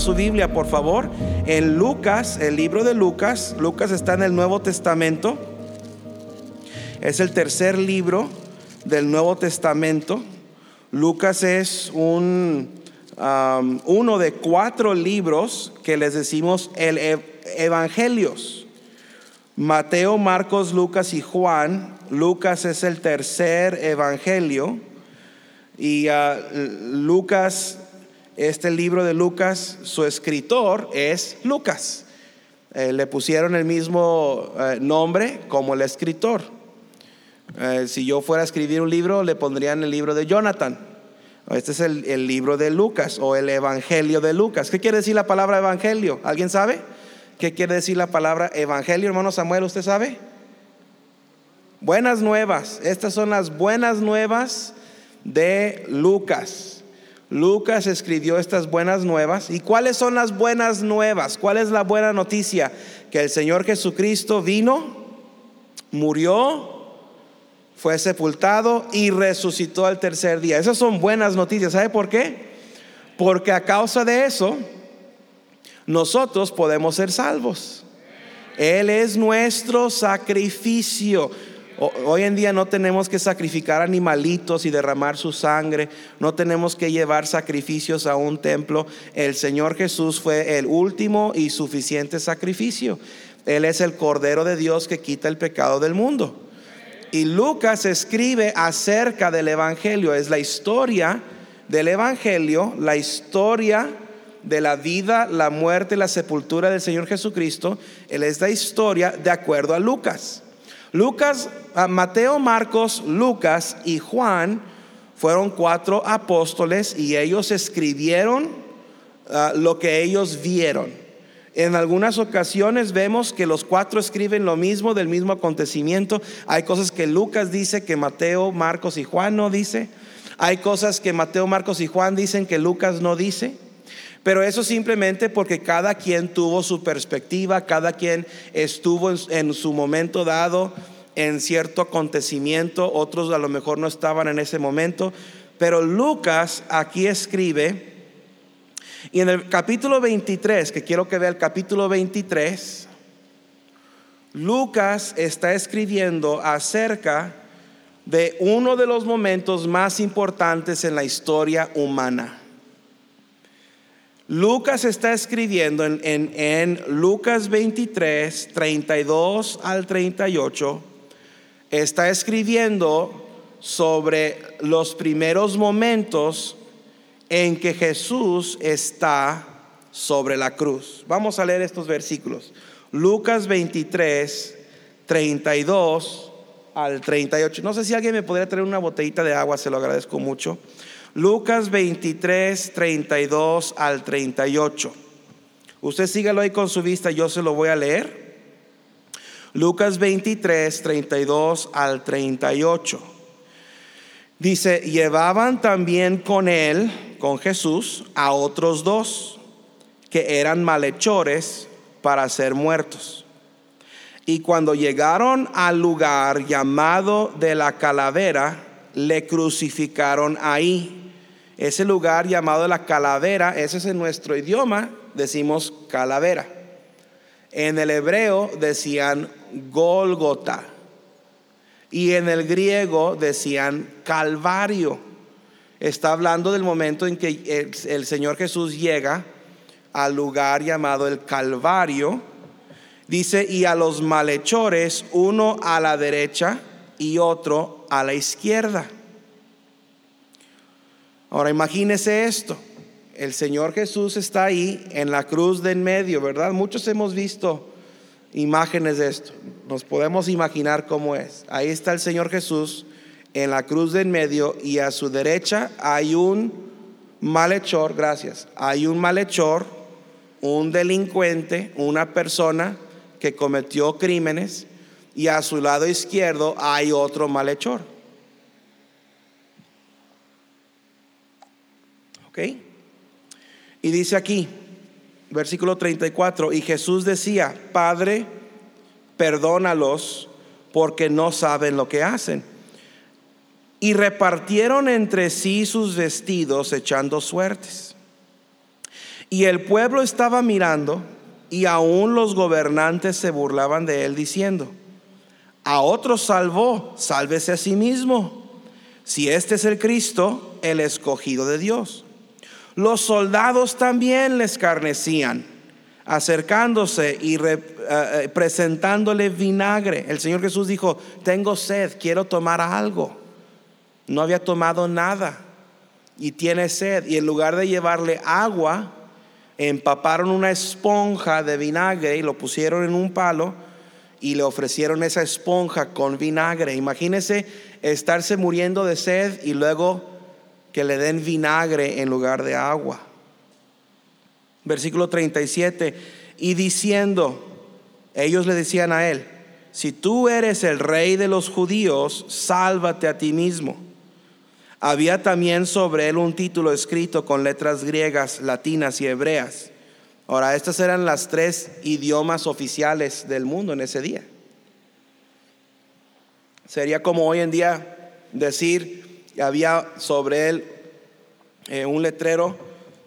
su Biblia, por favor, en Lucas, el libro de Lucas. Lucas está en el Nuevo Testamento. Es el tercer libro del Nuevo Testamento. Lucas es un, um, uno de cuatro libros que les decimos el Evangelios. Mateo, Marcos, Lucas y Juan. Lucas es el tercer evangelio. Y uh, Lucas, este libro de Lucas, su escritor es Lucas. Eh, le pusieron el mismo eh, nombre como el escritor. Eh, si yo fuera a escribir un libro, le pondrían el libro de Jonathan. Este es el, el, libro de Lucas o el Evangelio de Lucas. ¿Qué quiere decir la palabra Evangelio? ¿Alguien sabe? ¿Qué quiere decir la palabra Evangelio, hermano Samuel? ¿Usted sabe? Buenas nuevas. Estas son las buenas nuevas de Lucas. Lucas escribió estas buenas nuevas. ¿Y cuáles son las buenas nuevas? ¿Cuál es la buena noticia? Que el Señor Jesucristo vino, murió, fue sepultado y resucitó al tercer día. Esas son buenas noticias. ¿Sabe por qué? Porque a causa de eso, nosotros podemos ser salvos. Él es nuestro sacrificio. Hoy en día no tenemos que sacrificar animalitos y derramar su sangre, no tenemos que llevar sacrificios a un templo. El Señor Jesús fue el último y suficiente sacrificio. Él es el Cordero de Dios que quita el pecado del mundo. Y Lucas escribe acerca del Evangelio, es la historia del Evangelio, la historia de la vida, la muerte la sepultura del Señor Jesucristo. Él es la historia de acuerdo a Lucas. Lucas, Mateo, Marcos, Lucas y Juan fueron cuatro apóstoles y ellos escribieron ah, lo que ellos vieron. En algunas ocasiones vemos que los cuatro escriben lo mismo del mismo acontecimiento. Hay cosas que Lucas dice que Mateo, Marcos y Juan no dice. Hay cosas que Mateo, Marcos y Juan dicen que Lucas no dice. Pero eso simplemente porque cada quien tuvo su perspectiva, cada quien estuvo en, su momento dado en cierto acontecimiento, otros a lo mejor no estaban en ese momento. Pero Lucas aquí escribe y en el capítulo 23, que quiero que vea el capítulo 23, Lucas está escribiendo acerca de uno de los momentos más importantes en la historia humana. Lucas está escribiendo en, en, Lucas 23, 32 al 38, está escribiendo sobre los primeros momentos en que Jesús está sobre la cruz. Vamos a leer estos versículos. Lucas 23, 32 al 38. No sé si alguien me podría traer una botellita de agua, se lo agradezco mucho. Lucas 23, 32 al 38. Usted sígalo ahí con su vista, yo se lo voy a leer. Lucas 23, 32 al 38. Dice, llevaban también con él, con Jesús, a otros dos que eran malhechores para ser muertos. Y cuando llegaron al lugar llamado de la calavera, le crucificaron ahí. Ese lugar llamado la calavera, ese es en nuestro idioma, decimos calavera. En el hebreo decían Golgota y en el griego decían Calvario. Está hablando del momento en que el, Señor Jesús llega al lugar llamado el Calvario. Dice, y a los malhechores, uno a la derecha y otro a la izquierda. Ahora imagínese esto. El Señor Jesús está ahí en la cruz de en medio, ¿verdad? Muchos hemos visto imágenes de esto. Nos podemos imaginar cómo es. Ahí está el Señor Jesús en la cruz de en medio y a su derecha hay un malhechor, gracias, hay un malhechor, un delincuente, una persona que cometió crímenes y a su lado izquierdo hay otro malhechor. ¿Ok? Y dice aquí, versículo 34, y Jesús decía, Padre, perdónalos porque no saben lo que hacen. Y repartieron entre sí sus vestidos echando suertes. Y el pueblo estaba mirando y aún los gobernantes se burlaban de él diciendo, a otros salvó, sálvese a sí mismo, si este es el Cristo, el escogido de Dios. Los soldados también le escarnecían, acercándose y eh, eh, presentándole vinagre. El Señor Jesús dijo, tengo sed, quiero tomar algo. No había tomado nada y tiene sed. Y en lugar de llevarle agua, empaparon una esponja de vinagre y lo pusieron en un palo y le ofrecieron esa esponja con vinagre. Imagínese estarse muriendo de sed y luego que le den vinagre en lugar de agua. Versículo 37, y diciendo, ellos le decían a él, si tú eres el rey de los judíos, sálvate a ti mismo. Había también sobre él un título escrito con letras griegas, latinas y hebreas. Ahora, estas eran las tres idiomas oficiales del mundo en ese día. Sería como hoy en día decir, había sobre él eh, un letrero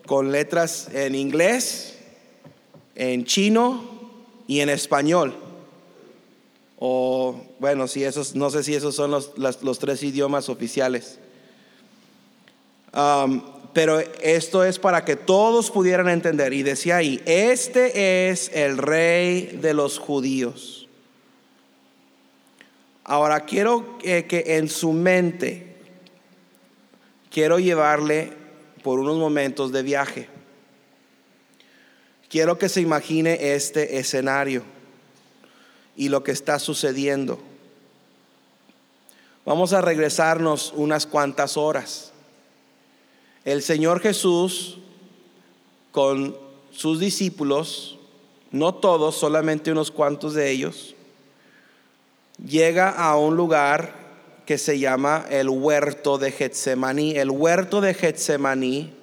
con letras en inglés, en chino y en español. O bueno, si esos, no sé si esos son los, los tres idiomas oficiales. Um, pero esto es para que todos pudieran entender. Y decía ahí, este es el rey de los judíos. Ahora quiero que, que en su mente, quiero llevarle por unos momentos de viaje. Quiero que se imagine este escenario y lo que está sucediendo. Vamos a regresarnos unas cuantas horas. El Señor Jesús con sus discípulos, no todos, solamente unos cuantos de ellos, llega a un lugar que se llama el huerto de Getsemaní. El huerto de Getsemaní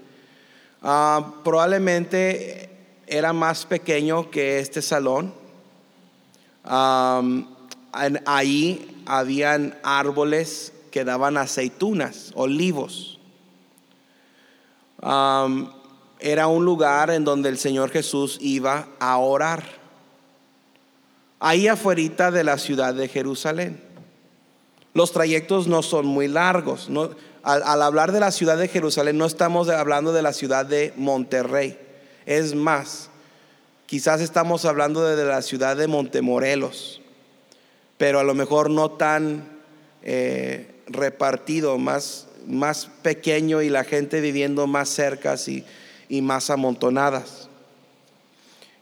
ah, probablemente era más pequeño que este salón. ahí habían árboles que daban aceitunas, olivos era un lugar en donde el Señor Jesús iba a orar. Ahí afuera de la ciudad de Jerusalén. Los trayectos no son muy largos. al, hablar de la ciudad de Jerusalén no estamos hablando de la ciudad de Monterrey. Es más, quizás estamos hablando de, la ciudad de Montemorelos, pero a lo mejor no tan eh, repartido, más más pequeño y la gente viviendo más cercas y, más amontonadas.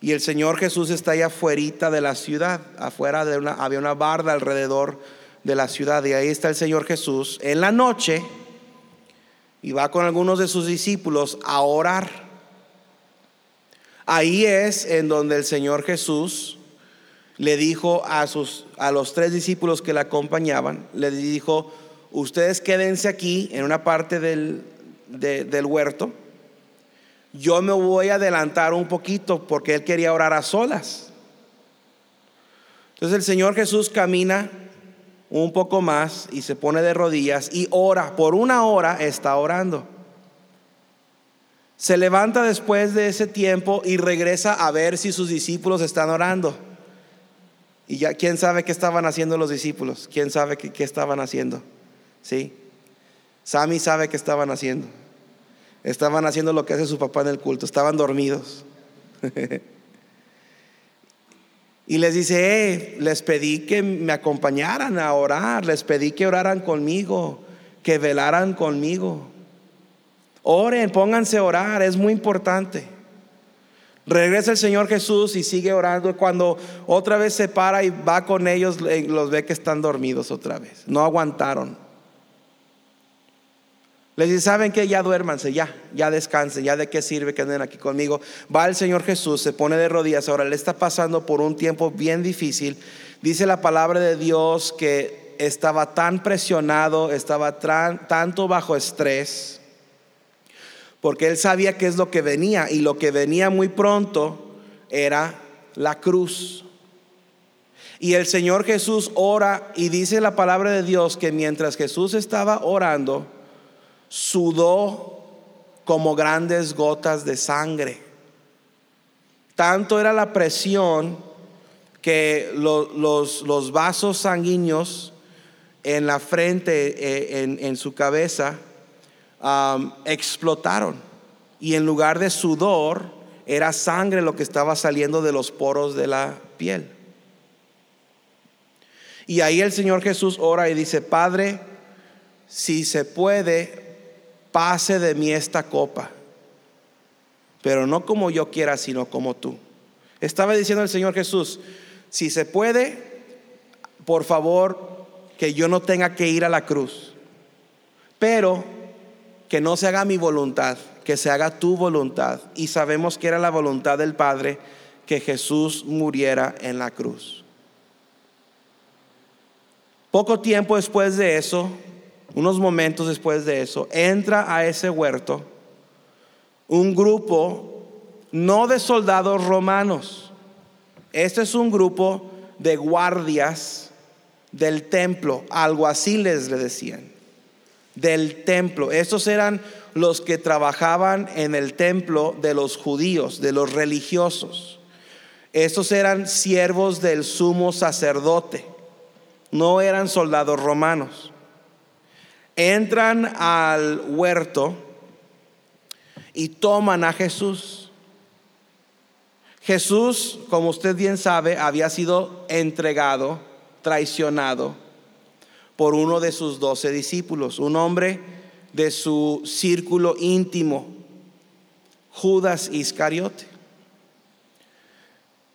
Y el Señor Jesús está allá afuera de la ciudad, afuera de una, había una barda alrededor de la ciudad y ahí está el Señor Jesús en la noche y va con algunos de sus discípulos a orar. Ahí es en donde el Señor Jesús le dijo a, sus, a los tres discípulos que le acompañaban, le dijo, ustedes quédense aquí en una parte del, del huerto. Yo me voy a adelantar un poquito porque él quería orar a solas. Entonces el Señor Jesús camina un poco más y se pone de rodillas y ora. Por una hora está orando. Se levanta después de ese tiempo y regresa a ver si sus discípulos están orando. Y ya, ¿quién sabe qué estaban haciendo los discípulos? ¿Quién sabe qué, qué estaban haciendo? ¿Sí? Sammy sabe qué estaban haciendo. Estaban haciendo lo que hace su papá en el culto, estaban dormidos. y les dice, eh, les pedí que me acompañaran a orar, les pedí que oraran conmigo, que velaran conmigo. Oren, pónganse a orar, es muy importante. Regresa el Señor Jesús y sigue orando. Cuando otra vez se para y va con ellos, los ve que están dormidos otra vez. No aguantaron. Les dice, ¿saben que Ya duérmanse, ya, ya descansen, ya de qué sirve que anden aquí conmigo. Va el Señor Jesús, se pone de rodillas, ahora le está pasando por un tiempo bien difícil. Dice la palabra de Dios que estaba tan presionado, estaba tanto bajo estrés, porque él sabía qué es lo que venía y lo que venía muy pronto era la cruz. Y el Señor Jesús ora y dice la palabra de Dios que mientras Jesús estaba orando, sudó como grandes gotas de sangre. Tanto era la presión que los, vasos sanguíneos en la frente, eh, en, su cabeza, explotaron. Y en lugar de sudor, era sangre lo que estaba saliendo de los poros de la piel. Y ahí el Señor Jesús ora y dice, Padre, si se puede, pase de mí esta copa, pero no como yo quiera, sino como tú. Estaba diciendo el Señor Jesús, si se puede, por favor, que yo no tenga que ir a la cruz, pero que no se haga mi voluntad, que se haga tu voluntad. Y sabemos que era la voluntad del Padre que Jesús muriera en la cruz. Poco tiempo después de eso, unos momentos después de eso, entra a ese huerto un grupo no de soldados romanos. Este es un grupo de guardias del templo, alguaciles le decían, del templo. Estos eran los que trabajaban en el templo de los judíos, de los religiosos. Estos eran siervos del sumo sacerdote, no eran soldados romanos entran al huerto y toman a Jesús. Jesús, como usted bien sabe, había sido entregado, traicionado por uno de sus doce discípulos, un hombre de su círculo íntimo, Judas Iscariote.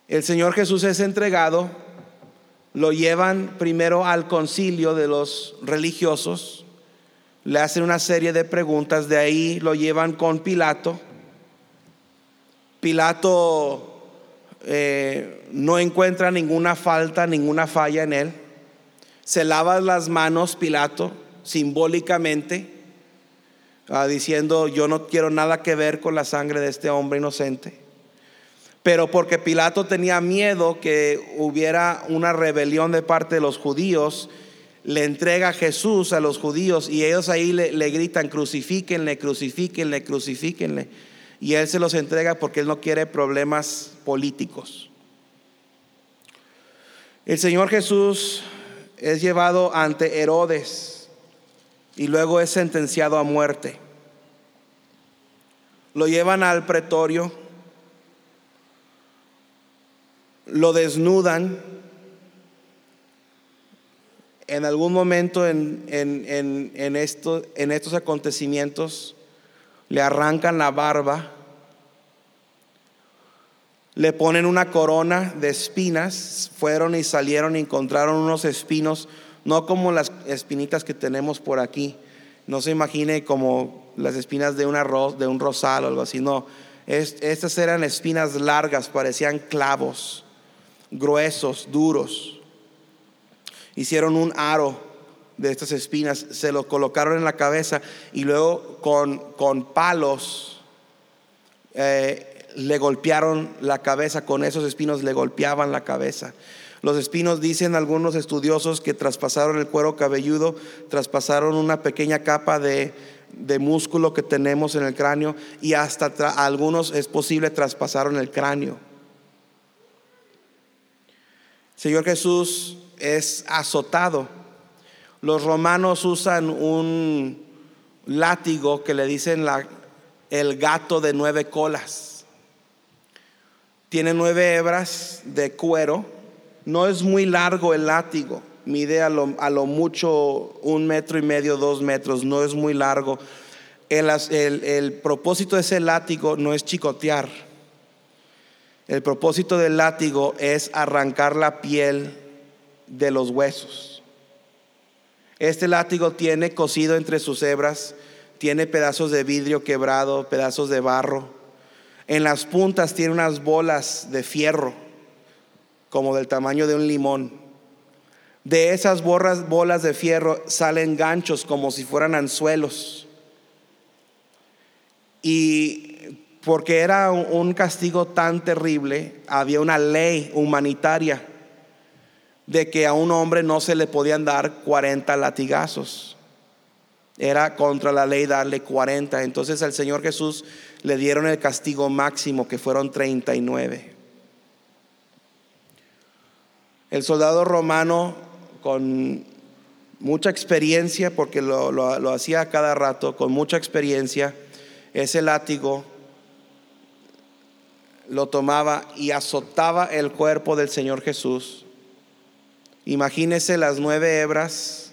El Señor Jesús es entregado, lo llevan primero al concilio de los religiosos, le hacen una serie de preguntas, de ahí lo llevan con Pilato. Pilato eh, no encuentra ninguna falta, ninguna falla en él. Se lava las manos Pilato simbólicamente, ah, diciendo, yo no quiero nada que ver con la sangre de este hombre inocente. Pero porque Pilato tenía miedo que hubiera una rebelión de parte de los judíos, le entrega a Jesús a los judíos y ellos ahí le, gritan, crucifíquenle, crucifíquenle, crucifíquenle. Y él se los entrega porque él no quiere problemas políticos. El Señor Jesús es llevado ante Herodes y luego es sentenciado a muerte. Lo llevan al pretorio, lo desnudan en algún momento en, en, esto, en estos acontecimientos le arrancan la barba, le ponen una corona de espinas, fueron y salieron y encontraron unos espinos, no como las espinitas que tenemos por aquí, no se imagine como las espinas de, una de un rosal o algo así, no, estas eran espinas largas, parecían clavos, gruesos, duros hicieron un aro de estas espinas, se lo colocaron en la cabeza y luego con, con palos eh, le golpearon la cabeza, con esos espinos le golpeaban la cabeza. Los espinos, dicen algunos estudiosos, que traspasaron el cuero cabelludo, traspasaron una pequeña capa de, de músculo que tenemos en el cráneo y hasta algunos es posible traspasaron el cráneo. Señor Jesús es azotado. Los romanos usan un látigo que le dicen la, el gato de nueve colas. Tiene nueve hebras de cuero. No es muy largo el látigo. Mide a lo, a lo mucho un metro y medio, dos metros. No es muy largo. El, el, el propósito de ese látigo no es chicotear. El propósito del látigo es arrancar la piel de los huesos. Este látigo tiene cosido entre sus hebras, tiene pedazos de vidrio quebrado, pedazos de barro. En las puntas tiene unas bolas de fierro, como del tamaño de un limón. De esas bolas de fierro salen ganchos como si fueran anzuelos. Y porque era un castigo tan terrible, había una ley humanitaria de que a un hombre no se le podían dar 40 latigazos. Era contra la ley darle 40. Entonces al Señor Jesús le dieron el castigo máximo, que fueron 39. El soldado romano con mucha experiencia, porque lo, lo hacía cada rato, con mucha experiencia, ese látigo lo tomaba y azotaba el cuerpo del Señor Jesús. Imagínese las nueve hebras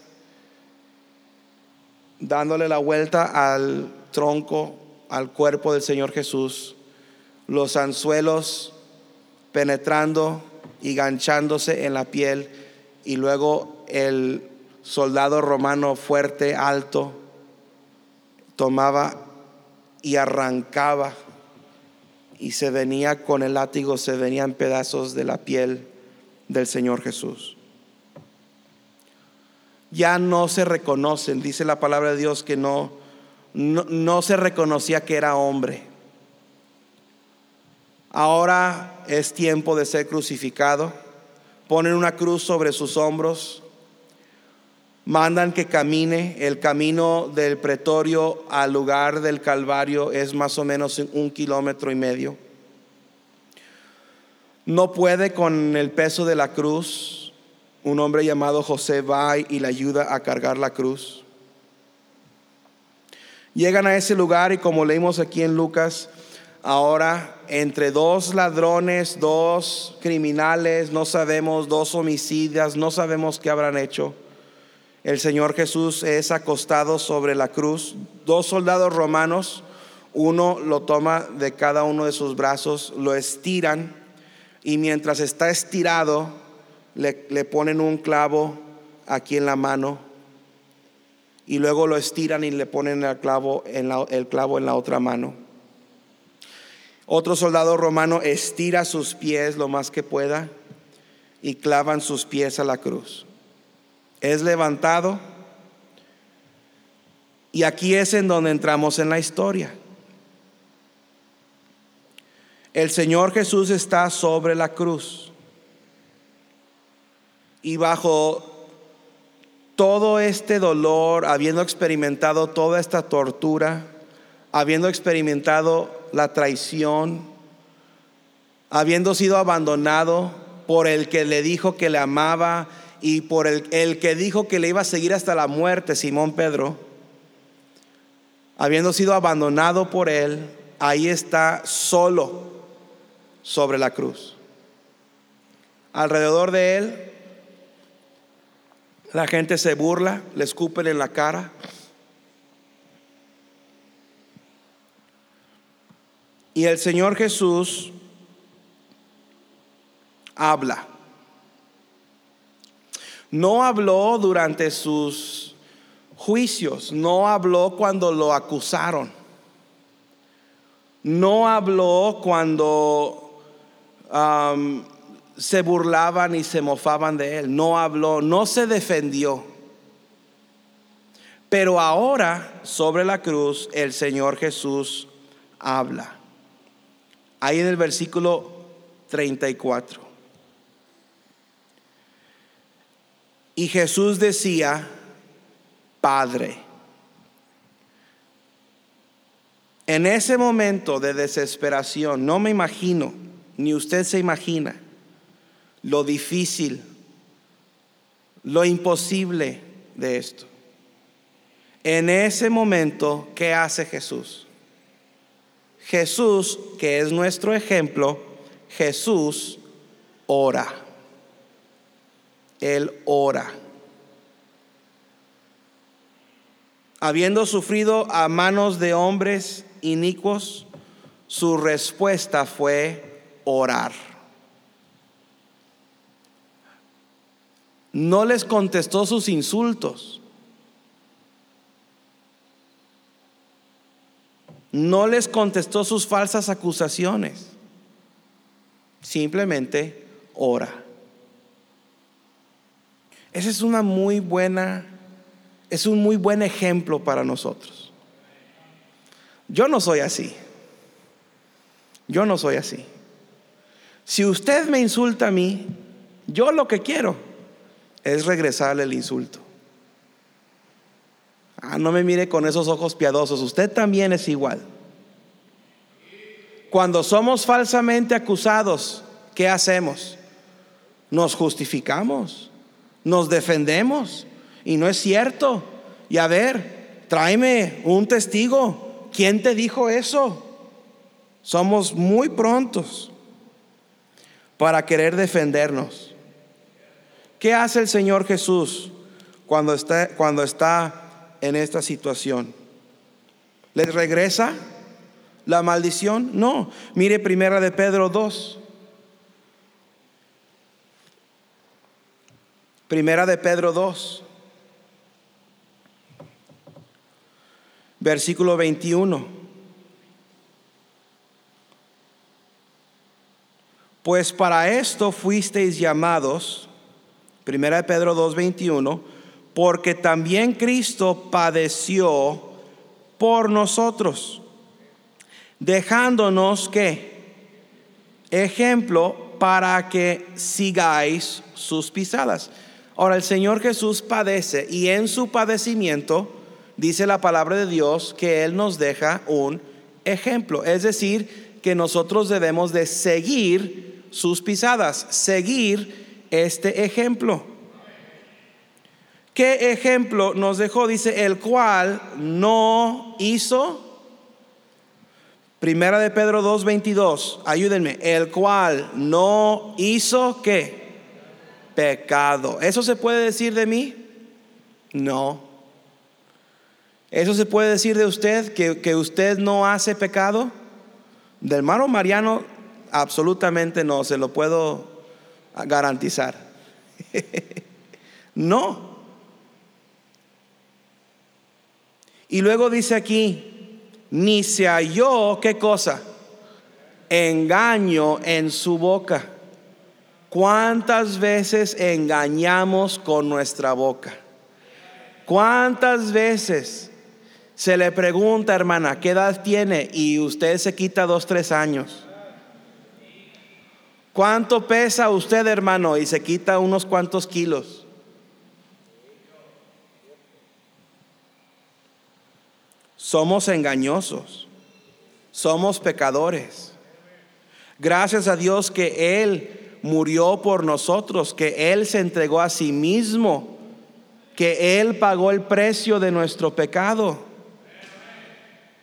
dándole la vuelta al tronco, al cuerpo del Señor Jesús, los anzuelos penetrando y ganchándose en la piel y luego el soldado romano fuerte, alto, tomaba y arrancaba y se venía con el látigo, se venían pedazos de la piel del Señor Jesús. Ya no se reconocen, dice la palabra de Dios que no, no, no se reconocía que era hombre. Ahora es tiempo de ser crucificado. Ponen una cruz sobre sus hombros. Mandan que camine. El camino del pretorio al lugar del Calvario es más o menos un kilómetro y medio. No puede con el peso de la cruz. Un hombre llamado José va y le ayuda a cargar la cruz. Llegan a ese lugar y como leímos aquí en Lucas, ahora entre dos ladrones, dos criminales, no sabemos, dos homicidas, no sabemos qué habrán hecho. El Señor Jesús es acostado sobre la cruz. Dos soldados romanos, uno lo toma de cada uno de sus brazos, lo estiran y mientras está estirado le, ponen un clavo aquí en la mano y luego lo estiran y le ponen el clavo en el clavo en la otra mano. Otro soldado romano estira sus pies lo más que pueda y clavan sus pies a la cruz. Es levantado y aquí es en donde entramos en la historia. El Señor Jesús está sobre la cruz y bajo todo este dolor, habiendo experimentado toda esta tortura, habiendo experimentado la traición, habiendo sido abandonado por el que le dijo que le amaba y por el, el, que dijo que le iba a seguir hasta la muerte, Simón Pedro, habiendo sido abandonado por él, ahí está solo sobre la cruz. Alrededor de él, la gente se burla, le escupen en la cara. Y el Señor Jesús habla. No habló durante sus juicios, no habló cuando lo acusaron, no habló cuando se burlaban y se mofaban de él, no habló, no se defendió. Pero ahora sobre la cruz el Señor Jesús habla ahí en el versículo 34. Y Jesús decía, Padre. En ese momento de desesperación, no me imagino, ni usted se imagina, lo difícil, lo imposible de esto. En ese momento, ¿qué hace Jesús? Jesús, que es nuestro ejemplo, Jesús ora. Él ora. Habiendo sufrido a manos de hombres inicuos, su respuesta fue orar. No les contestó sus insultos. no les contestó sus falsas acusaciones. Simplemente ora. Esa es una muy buena, es un muy buen ejemplo para nosotros. Yo no soy así. Yo no soy así. Si usted me insulta a mí, yo lo que quiero es regresarle el insulto. Ah, no me mire con esos ojos piadosos, usted también es igual. Cuando somos falsamente acusados, ¿qué hacemos? nos justificamos, nos defendemos. Y no es cierto. Y a ver, tráeme un testigo. ¿Quién te dijo eso? Somos muy prontos para querer defendernos. ¿Qué hace el Señor Jesús cuando está, cuando está en esta situación? ¿Les regresa la maldición? No. Mire primera de Pedro 2. Primera de Pedro 2. Versículo 21. Pues para esto fuisteis llamados, Primera de Pedro 2:21, porque también Cristo padeció por nosotros, dejándonos que ejemplo para que sigáis sus pisadas. Ahora el Señor Jesús padece y en su padecimiento dice la palabra de Dios que Él nos deja un ejemplo. Es decir, que nosotros debemos de seguir sus pisadas, seguir este ejemplo. ¿Qué ejemplo nos dejó? Dice, el cual no hizo. Primera de Pedro 2.22, ayúdenme, el cual no hizo qué? pecado. ¿Eso se puede decir de mí? No. ¿Eso se puede decir de usted que, usted no hace pecado? Del hermano Mariano, absolutamente no, se lo puedo garantizar. no. Y luego dice aquí, ni se halló, ¿qué cosa? Engaño en su boca. ¿Cuántas veces engañamos con nuestra boca? ¿Cuántas veces se le pregunta, hermana, qué edad tiene? Y usted se quita dos, tres años. ¿Cuánto pesa usted, hermano? Y se quita unos cuantos kilos. Somos engañosos. Somos pecadores. Gracias a Dios que Él murió por nosotros, que Él se entregó a sí mismo, que Él pagó el precio de nuestro pecado.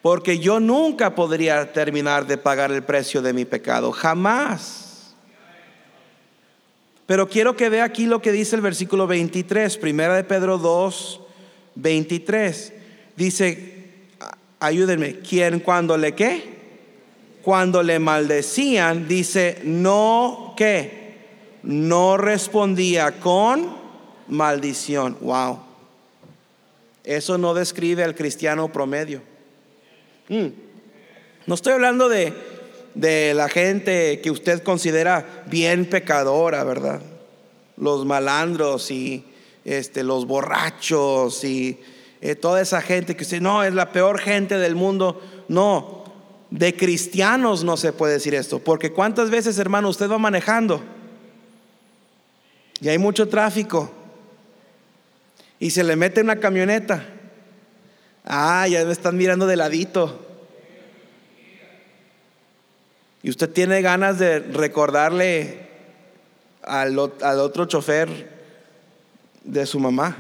Porque yo nunca podría terminar de pagar el precio de mi pecado, jamás. Pero quiero que vea aquí lo que dice el versículo 23, primera de Pedro 2, 23. Dice, ayúdenme, ¿quién cuando le qué? cuando le maldecían, dice, no que, no respondía con maldición. Wow. Eso no describe al cristiano promedio. Mm. No estoy hablando de, de la gente que usted considera bien pecadora, ¿verdad? Los malandros y este, los borrachos y eh, toda esa gente que usted no es la peor gente del mundo. No, de cristianos no se puede decir esto, porque cuántas veces, hermano, usted va manejando y hay mucho tráfico y se le mete una camioneta. Ah, ya me están mirando de ladito. Y usted tiene ganas de recordarle al, otro chofer de su mamá.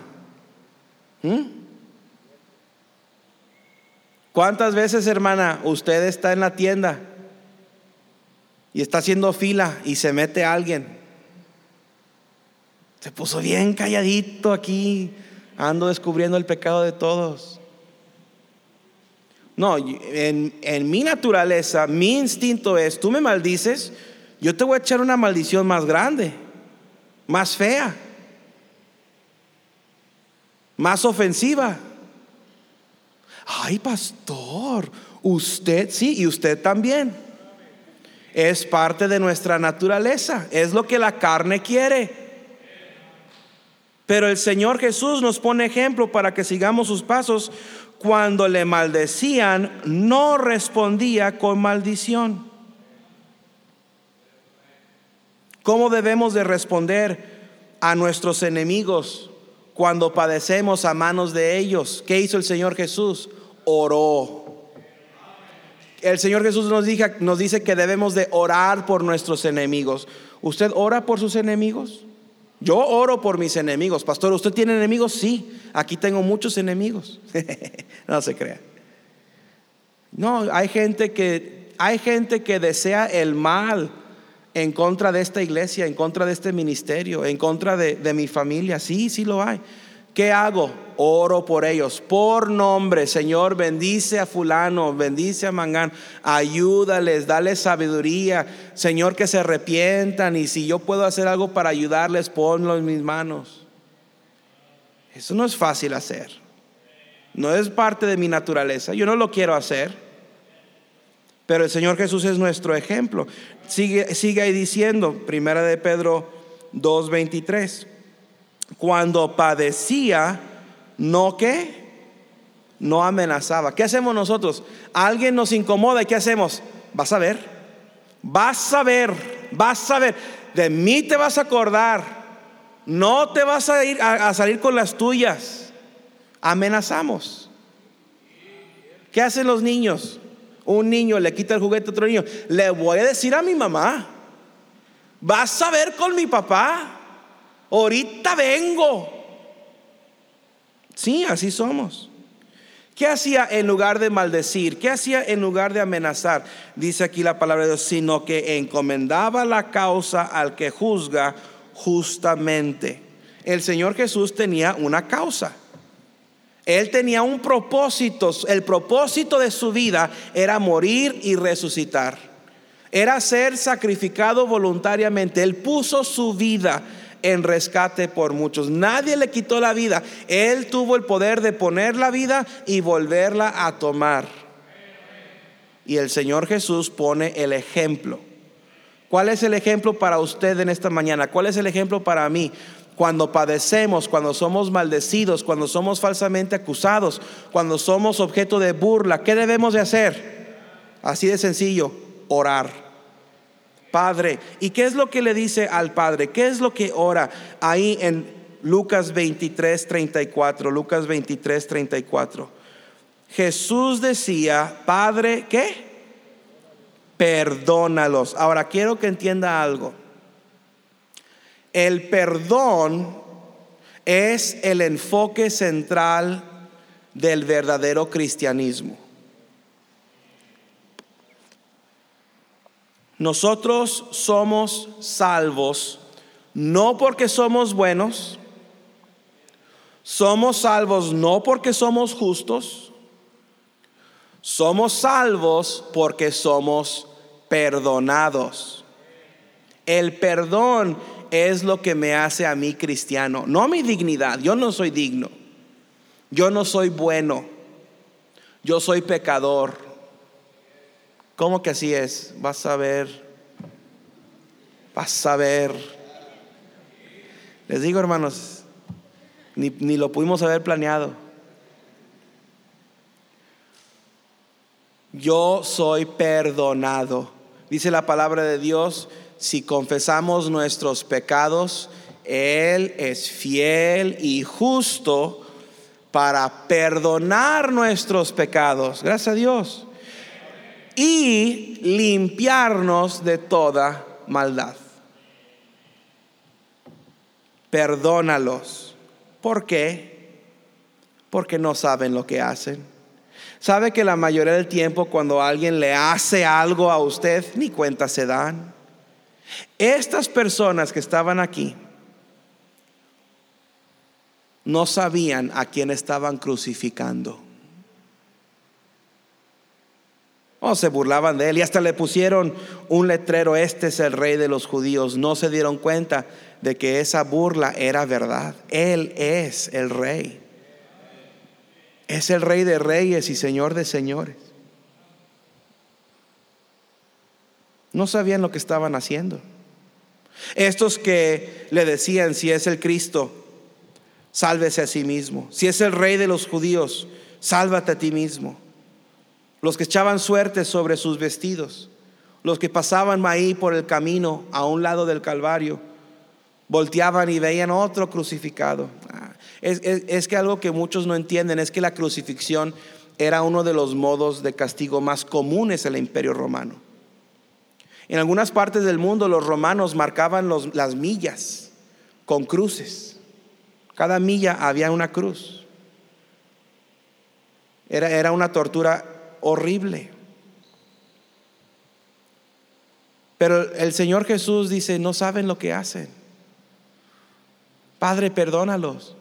¿Mm? ¿Cuántas veces, hermana, usted está en la tienda y está haciendo fila y se mete alguien? Se puso bien calladito aquí, ando descubriendo el pecado de todos. No, en, mi naturaleza, mi instinto es, tú me maldices, yo te voy a echar una maldición más grande, más fea, más ofensiva. Ay, pastor, usted sí y usted también. Es parte de nuestra naturaleza, es lo que la carne quiere. Pero el Señor Jesús nos pone ejemplo para que sigamos sus pasos. Cuando le maldecían, no respondía con maldición. ¿Cómo debemos de responder a nuestros enemigos cuando padecemos a manos de ellos? ¿Qué hizo el Señor Jesús? oró. El Señor Jesús nos, nos dice que debemos de orar por nuestros enemigos. ¿Usted ora por sus enemigos? Yo oro por mis enemigos. Pastor, ¿usted tiene enemigos? Sí, aquí tengo muchos enemigos. no se crea. No, hay gente que hay gente que desea el mal en contra de esta iglesia, en contra de este ministerio, en contra de, de mi familia. Sí, sí lo hay. ¿Qué hago? Oro por ellos, por nombre. Señor, bendice a fulano, bendice a Mangán, ayúdales, dale sabiduría. Señor, que se arrepientan y si yo puedo hacer algo para ayudarles, ponlo en mis manos. Eso no es fácil hacer. No es parte de mi naturaleza. Yo no lo quiero hacer. Pero el Señor Jesús es nuestro ejemplo. Sigue, sigue ahí diciendo, primera de Pedro 2.23 cuando padecía, no que, no amenazaba. ¿Qué hacemos nosotros? Alguien nos incomoda y ¿qué hacemos? Vas a ver, vas a ver, vas a ver. De mí te vas a acordar. No te vas a ir a, a salir con las tuyas. Amenazamos. ¿Qué hacen los niños? Un niño le quita el juguete a otro niño. Le voy a decir a mi mamá. Vas a ver con mi papá ahorita vengo. Sí, así somos. ¿Qué hacía en lugar de maldecir? ¿Qué hacía en lugar de amenazar? Dice aquí la palabra de Dios, sino que encomendaba la causa al que juzga justamente. El Señor Jesús tenía una causa. Él tenía un propósito. El propósito de su vida era morir y resucitar. Era ser sacrificado voluntariamente. Él puso su vida en rescate por muchos. Nadie le quitó la vida. Él tuvo el poder de poner la vida y volverla a tomar. Y el Señor Jesús pone el ejemplo. ¿Cuál es el ejemplo para usted en esta mañana? ¿Cuál es el ejemplo para mí? Cuando padecemos, cuando somos maldecidos, cuando somos falsamente acusados, cuando somos objeto de burla, ¿qué debemos de hacer? Así de sencillo, orar. Padre. ¿Y qué es lo que le dice al Padre? ¿Qué es lo que ora ahí en Lucas 23, 34? Lucas 23, 34. Jesús decía, Padre, ¿qué? Perdónalos. Ahora quiero que entienda algo. El perdón es el enfoque central del verdadero cristianismo. Nosotros somos salvos no porque somos buenos, somos salvos no porque somos justos, somos salvos porque somos perdonados. El perdón es lo que me hace a mí cristiano, no mi dignidad. Yo no soy digno, yo no soy bueno, yo soy pecador. ¿Cómo que así es? Vas a ver. Vas a ver. Les digo, hermanos, ni, ni lo pudimos haber planeado. Yo soy perdonado. Dice la palabra de Dios, si confesamos nuestros pecados, Él es fiel y justo para perdonar nuestros pecados. Gracias a Dios y limpiarnos de toda maldad. Perdónalos. ¿Por qué? Porque no saben lo que hacen. ¿Sabe que la mayoría del tiempo cuando alguien le hace algo a usted, ni cuenta se dan? Estas personas que estaban aquí no sabían a quién estaban crucificando. Oh, se burlaban de él y hasta le pusieron un letrero, este es el rey de los judíos. No se dieron cuenta de que esa burla era verdad. Él es el rey. Es el rey de reyes y señor de señores. No sabían lo que estaban haciendo. Estos que le decían, si es el Cristo, sálvese a sí mismo. Si es el rey de los judíos, sálvate a ti mismo los que echaban suerte sobre sus vestidos, los que pasaban ahí por el camino a un lado del Calvario, volteaban y veían otro crucificado. Ah, es, que algo que muchos no entienden es que la crucifixión era uno de los modos de castigo más comunes en el imperio romano. En algunas partes del mundo los romanos marcaban las millas con cruces. Cada milla había una cruz. Era, era una tortura horrible. Pero el Señor Jesús dice, no saben lo que hacen. Padre, perdónalos.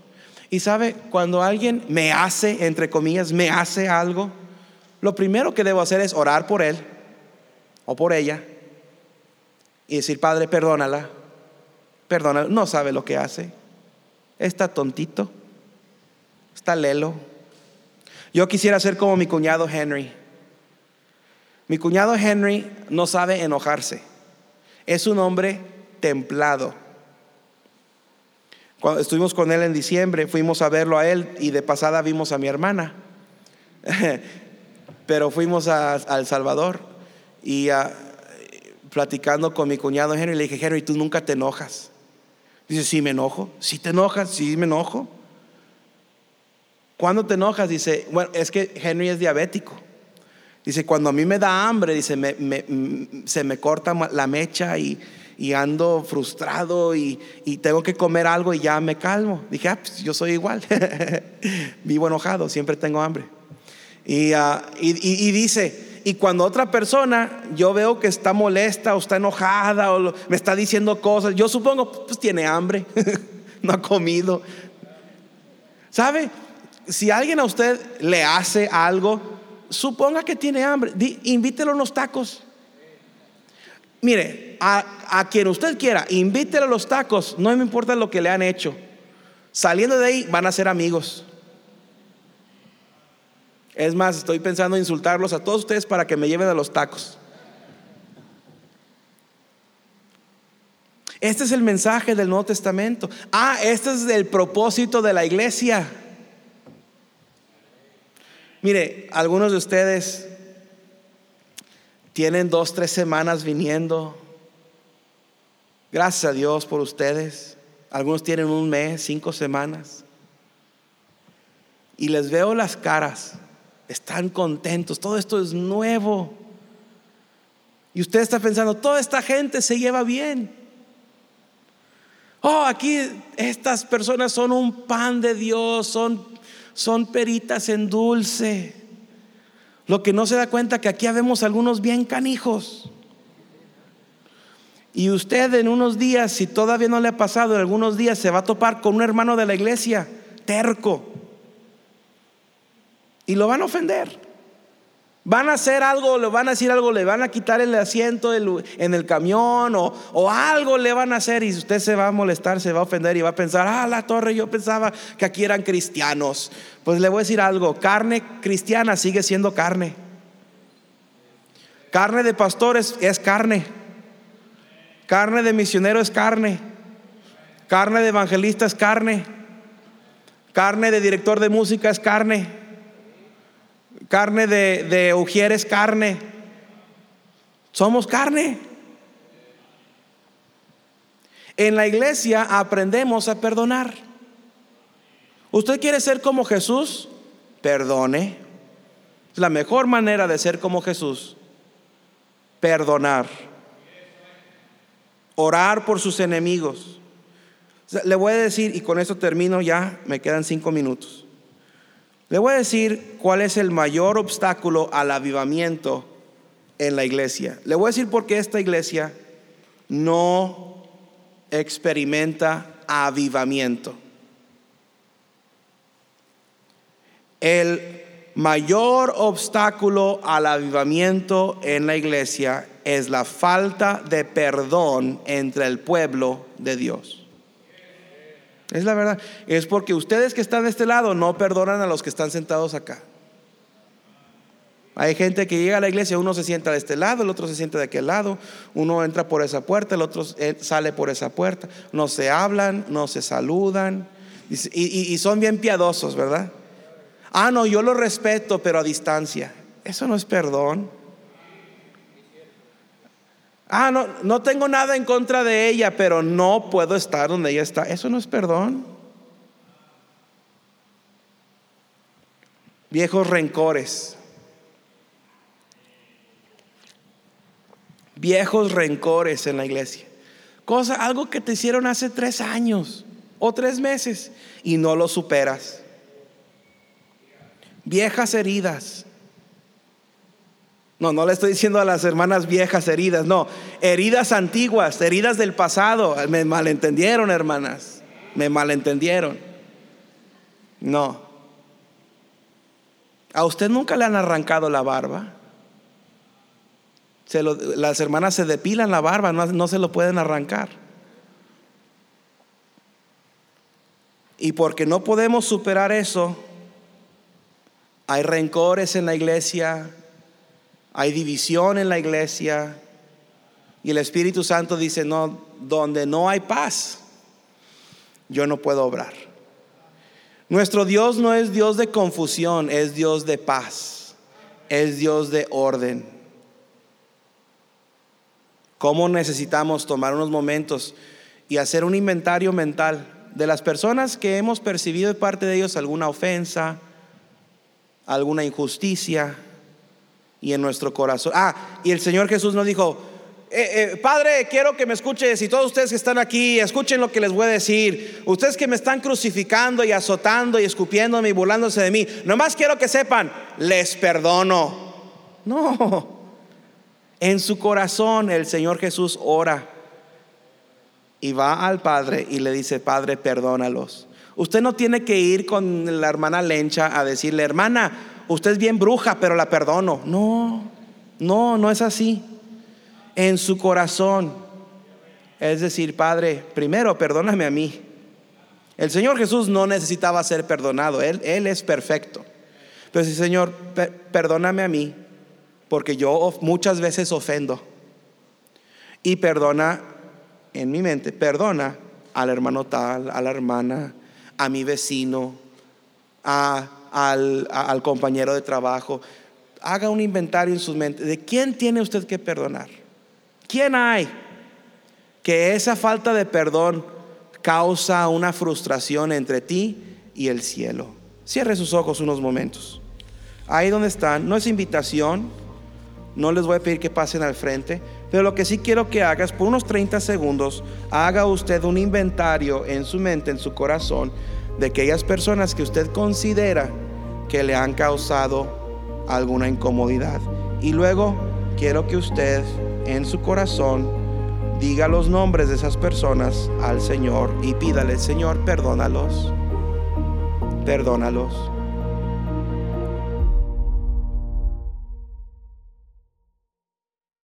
Y sabe, cuando alguien me hace, entre comillas, me hace algo, lo primero que debo hacer es orar por él o por ella y decir, Padre, perdónala, perdónala, no sabe lo que hace, está tontito, está lelo. Yo quisiera ser como mi cuñado Henry. Mi cuñado Henry no sabe enojarse. Es un hombre templado. Cuando estuvimos con él en diciembre, fuimos a verlo a él y de pasada vimos a mi hermana. Pero fuimos a, Salvador y platicando con mi cuñado Henry, le dije, Henry, tú nunca te enojas. Dice, sí me enojo. ¿Sí te enojas? Sí me enojo. ¿Cuándo te enojas? Dice, bueno, es que Henry es diabético. Dice, cuando a mí me da hambre, dice, se me corta la mecha y, ando frustrado y, tengo que comer algo y ya me calmo. Dije, ah, pues yo soy igual. Vivo enojado, siempre tengo hambre. Ah, y, dice, y cuando otra persona yo veo que está molesta o está enojada o me está diciendo cosas, yo supongo, pues tiene hambre, no ha comido. ¿Sabe? Si alguien a usted le hace algo, suponga que tiene hambre, invítelo a los tacos. Mire, a, quien usted quiera, invítelo a los tacos, no me importa lo que le han hecho. Saliendo de ahí van a ser amigos. Es más, estoy pensando en insultarlos a todos ustedes para que me lleven a los tacos. Este es el mensaje del Nuevo Testamento. Ah, este es el propósito de la iglesia. Mire, algunos de ustedes tienen dos, tres semanas viniendo. Gracias a Dios por ustedes. Algunos tienen un mes, cinco semanas. Y les veo las caras. Están contentos. Todo esto es nuevo. Y usted está pensando, toda esta gente se lleva bien. Oh, aquí estas personas son un pan de Dios, son son peritas en dulce. Lo que no se da cuenta que aquí habemos algunos bien canijos. Y usted en unos días, si todavía no le ha pasado, en algunos días se va a topar con un hermano de la iglesia, terco. Y lo van a ofender. Van a hacer algo, le van a decir algo, le van a quitar el asiento en el camión o, algo le van a hacer y usted se va a molestar, se va a ofender y va a pensar, ah, la torre, yo pensaba que aquí eran cristianos. Pues le voy a decir algo, carne cristiana sigue siendo carne. Carne de pastores es carne. Carne de misionero es carne. Carne de evangelista es carne. Carne de director de música es carne. Carne de, de ujieres, carne. Somos carne. En la iglesia aprendemos a perdonar. ¿Usted quiere ser como Jesús? Perdone. Es la mejor manera de ser como Jesús. Perdonar. Orar por sus enemigos. Le voy a decir, y con esto termino ya, me quedan cinco minutos. Le voy a decir cuál es el mayor obstáculo al avivamiento en la iglesia. Le voy a decir por qué esta iglesia no experimenta avivamiento. El mayor obstáculo al avivamiento en la iglesia es la falta de perdón entre el pueblo de Dios. Es la verdad. Es porque ustedes que están de este lado no perdonan a los que están sentados acá. Hay gente que llega a la iglesia, uno se sienta de este lado, el otro se sienta de aquel lado, uno entra por esa puerta, el otro eh, sale por esa puerta. No se hablan, no se saludan y, son bien piadosos, ¿verdad? Ah, no, yo lo respeto, pero a distancia. Eso no es perdón. Ah, no, no tengo nada en contra de ella, pero no puedo estar donde ella está. Eso no es perdón. viejos rencores, viejos rencores en la iglesia. Cosa, algo que te hicieron hace tres años o tres meses y no lo superas. Viejas heridas. No, no le estoy diciendo a las hermanas viejas heridas, no, heridas antiguas, heridas del pasado. Me malentendieron, hermanas, me malentendieron. No. ¿A usted nunca le han arrancado la barba? las hermanas se depilan la barba, no, se lo pueden arrancar. Y porque no podemos superar eso, hay rencores en la iglesia, hay división en la iglesia. Y el Espíritu Santo dice, no, donde no hay paz, yo no puedo obrar. Nuestro Dios no es Dios de confusión, es Dios de paz, es Dios de orden. ¿Cómo necesitamos tomar unos momentos y hacer un inventario mental de las personas que hemos percibido de parte de ellos alguna ofensa, alguna injusticia y en nuestro corazón? Ah, y el Señor Jesús nos dijo, eh, eh, Padre, quiero que me escuches y todos ustedes que están aquí, escuchen lo que les voy a decir. Ustedes que me están crucificando y azotando y escupiéndome y burlándose de mí, nomás quiero que sepan, les perdono. No, en su corazón el Señor Jesús ora y va al Padre y le dice, Padre, perdónalos. Usted no tiene que ir con la hermana Lencha a decirle, hermana, usted es bien bruja, pero la perdono. No, no, no es así. En su corazón. Es decir, Padre, primero perdóname a mí. El Señor Jesús no necesitaba ser perdonado, Él, él es perfecto. Pero si Señor, perdóname a mí, porque yo muchas veces ofendo. Y perdona, en mi mente, perdona al hermano tal, a la hermana, a mi vecino, al, compañero de trabajo. Haga un inventario en su mente de quién tiene usted que perdonar. ¿Quién hay que esa falta de perdón causa una frustración entre ti y el cielo? Cierre sus ojos unos momentos. Ahí donde están, no es invitación no les voy a pedir que pasen al frente, pero lo que sí quiero que hagas por unos 30 segundos, haga usted un inventario en su mente, en su corazón, de aquellas personas que usted considera que le han causado alguna incomodidad. Y luego quiero que usted en su corazón diga los nombres de esas personas al Señor y pídale, Señor, perdónalos, perdónalos.